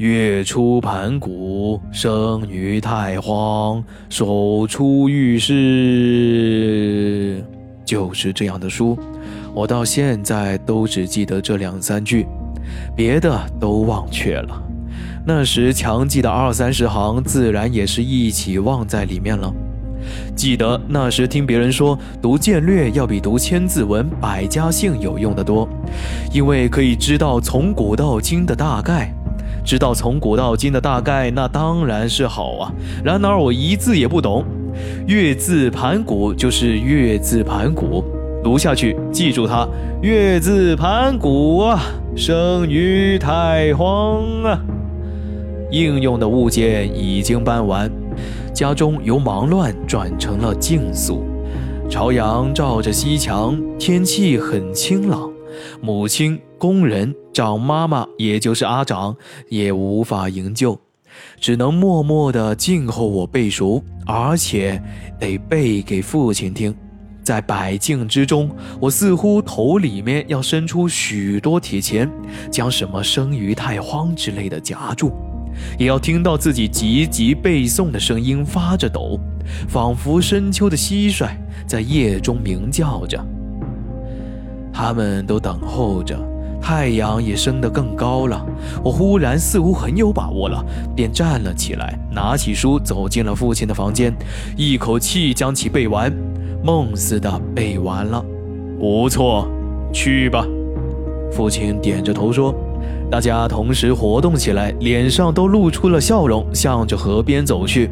月出盘古，生于太荒，手出玉室，就是这样的书。我到现在都只记得这两三句，别的都忘却了。那时强记的二三十行，自然也是一起忘在里面了。记得那时听别人说，读剑略要比读千字文、百家姓有用的多，因为可以知道从古到今的大概。知道从古到今的大概，那当然是好啊。然而我一字也不懂，月字盘古就是月字盘古，读下去，记住它，月字盘古啊，生于太荒啊。应用的物件已经搬完，家中由忙乱转成了静肃。朝阳照着西墙，天气很清朗。母亲、工人、长妈妈，也就是阿长，也无法营救，只能默默地静候我背熟，而且得背给父亲听。在百境之中，我似乎头里面要伸出许多铁钳，将什么生于太荒之类的夹住，也要听到自己急急背诵的声音发着抖，仿佛深秋的蟋蟀在夜中鸣叫着。他们都等候着，太阳也升得更高了。我忽然似乎很有把握了，便站了起来，拿起书走进了父亲的房间，一口气将其背完，梦似的背完了。不错，去吧。父亲点着头说。大家同时活动起来，脸上都露出了笑容，向着河边走去。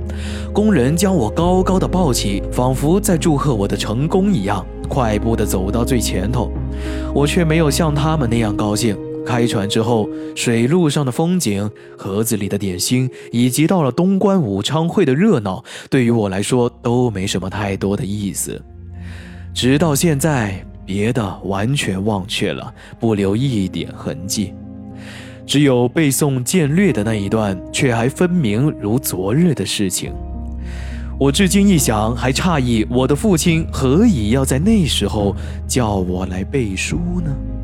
工人将我高高的抱起，仿佛在祝贺我的成功一样，快步地走到最前头。我却没有像他们那样高兴。开船之后，水路上的风景、盒子里的点心，以及到了东关武昌会的热闹，对于我来说都没什么太多的意思。直到现在，别的完全忘却了，不留一点痕迹。只有背诵渐略的那一段，却还分明如昨日的事情。我至今一想，还诧异我的父亲何以要在那时候叫我来背书呢？